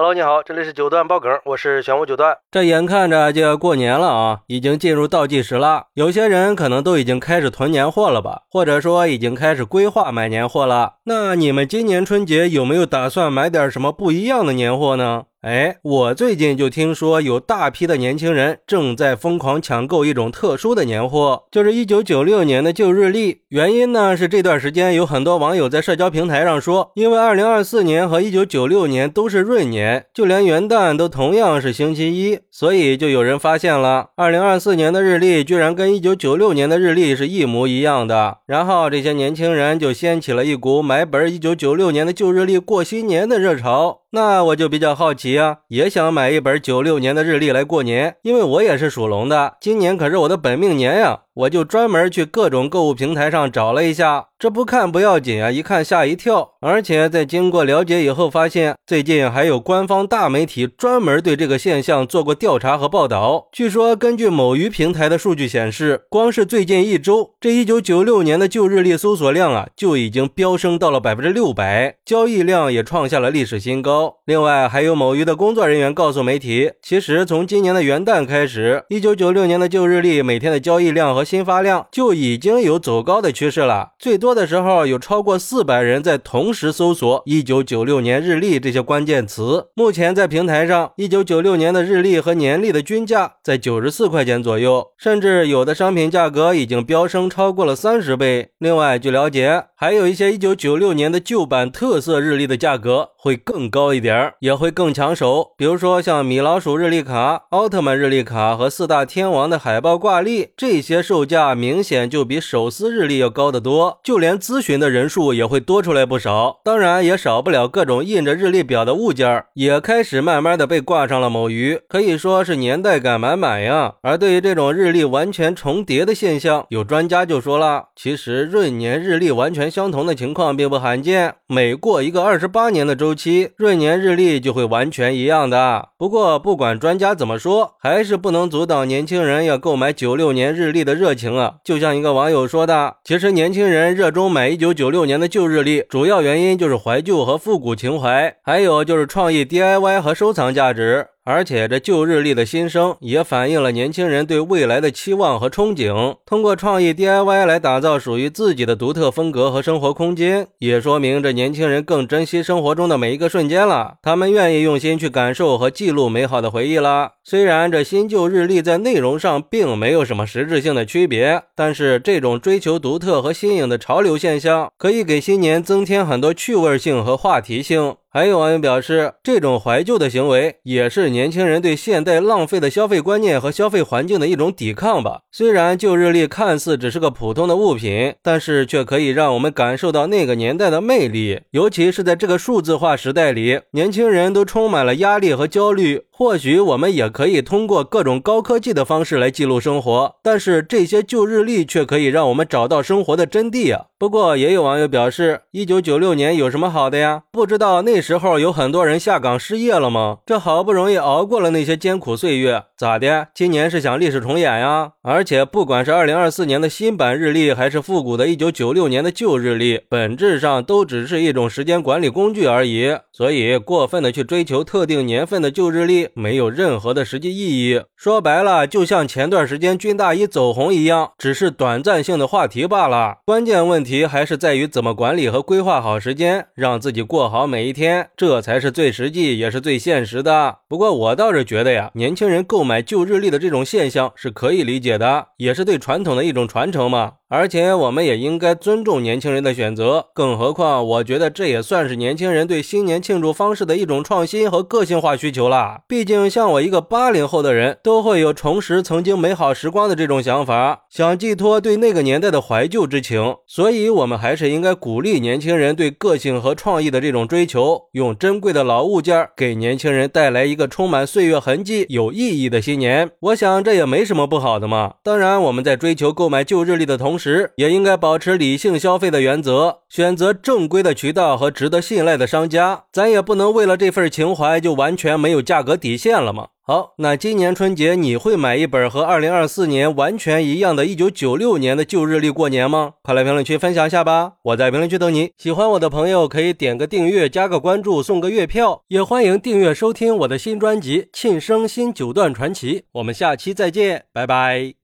Hello，你好，这里是九段爆梗，我是玄武九段。这眼看着就要过年了啊，已经进入倒计时了。有些人可能都已经开始囤年货了吧，或者说已经开始规划买年货了。那你们今年春节有没有打算买点什么不一样的年货呢？哎，我最近就听说有大批的年轻人正在疯狂抢购一种特殊的年货，就是一九九六年的旧日历。原因呢是这段时间有很多网友在社交平台上说，因为二零二四年和一九九六年都是闰年，就连元旦都同样是星期一，所以就有人发现了二零二四年的日历居然跟一九九六年的日历是一模一样的。然后这些年轻人就掀起了一股买本一九九六年的旧日历过新年的热潮。那我就比较好奇啊，也想买一本九六年的日历来过年，因为我也是属龙的，今年可是我的本命年呀。我就专门去各种购物平台上找了一下，这不看不要紧啊，一看吓一跳。而且在经过了解以后，发现最近还有官方大媒体专门对这个现象做过调查和报道。据说根据某鱼平台的数据显示，光是最近一周，这一九九六年的旧日历搜索量啊就已经飙升到了百分之六百，交易量也创下了历史新高。另外，还有某鱼的工作人员告诉媒体，其实从今年的元旦开始，一九九六年的旧日历每天的交易量和新发量就已经有走高的趋势了，最多的时候有超过四百人在同时搜索“一九九六年日历”这些关键词。目前在平台上，一九九六年的日历和年历的均价在九十四块钱左右，甚至有的商品价格已经飙升超过了三十倍。另外，据了解，还有一些一九九六年的旧版特色日历的价格会更高一点，也会更抢手。比如说像米老鼠日历卡、奥特曼日历卡和四大天王的海报挂历，这些售价。明显就比手撕日历要高得多，就连咨询的人数也会多出来不少。当然，也少不了各种印着日历表的物件，也开始慢慢的被挂上了某鱼，可以说是年代感满满呀。而对于这种日历完全重叠的现象，有专家就说了，其实闰年日历完全相同的情况并不罕见，每过一个二十八年的周期，闰年日历就会完全一样的。不过，不管专家怎么说，还是不能阻挡年轻人要购买九六年日历的热情啊。就像一个网友说的，其实年轻人热衷买一九九六年的旧日历，主要原因就是怀旧和复古情怀，还有就是创意 DIY 和收藏价值。而且这旧日历的新生也反映了年轻人对未来的期望和憧憬。通过创意 DIY 来打造属于自己的独特风格和生活空间，也说明这年轻人更珍惜生活中的每一个瞬间了。他们愿意用心去感受和记录美好的回忆了。虽然这新旧日历在内容上并没有什么实质性的区别，但是这种追求独特和新颖的潮流现象，可以给新年增添很多趣味性和话题性。还有网友表示，这种怀旧的行为也是年轻人对现代浪费的消费观念和消费环境的一种抵抗吧。虽然旧日历看似只是个普通的物品，但是却可以让我们感受到那个年代的魅力。尤其是在这个数字化时代里，年轻人都充满了压力和焦虑。或许我们也可以通过各种高科技的方式来记录生活，但是这些旧日历却可以让我们找到生活的真谛啊。不过也有网友表示，一九九六年有什么好的呀？不知道那那时候有很多人下岗失业了吗？这好不容易熬过了那些艰苦岁月，咋的？今年是想历史重演呀？而且不管是二零二四年的新版日历，还是复古的一九九六年的旧日历，本质上都只是一种时间管理工具而已。所以过分的去追求特定年份的旧日历，没有任何的实际意义。说白了，就像前段时间军大衣走红一样，只是短暂性的话题罢了。关键问。题还是在于怎么管理和规划好时间，让自己过好每一天，这才是最实际也是最现实的。不过我倒是觉得呀，年轻人购买旧日历的这种现象是可以理解的，也是对传统的一种传承嘛。而且我们也应该尊重年轻人的选择，更何况我觉得这也算是年轻人对新年庆祝方式的一种创新和个性化需求了。毕竟像我一个八零后的人，都会有重拾曾经美好时光的这种想法，想寄托对那个年代的怀旧之情。所以，我们还是应该鼓励年轻人对个性和创意的这种追求，用珍贵的老物件给年轻人带来一个充满岁月痕迹、有意义的新年。我想这也没什么不好的嘛。当然，我们在追求购买旧日历的同，时也应该保持理性消费的原则，选择正规的渠道和值得信赖的商家。咱也不能为了这份情怀就完全没有价格底线了嘛？好，那今年春节你会买一本和二零二四年完全一样的1996年的旧日历过年吗？快来评论区分享一下吧！我在评论区等你。喜欢我的朋友可以点个订阅、加个关注、送个月票，也欢迎订阅收听我的新专辑《庆生新九段传奇》。我们下期再见，拜拜。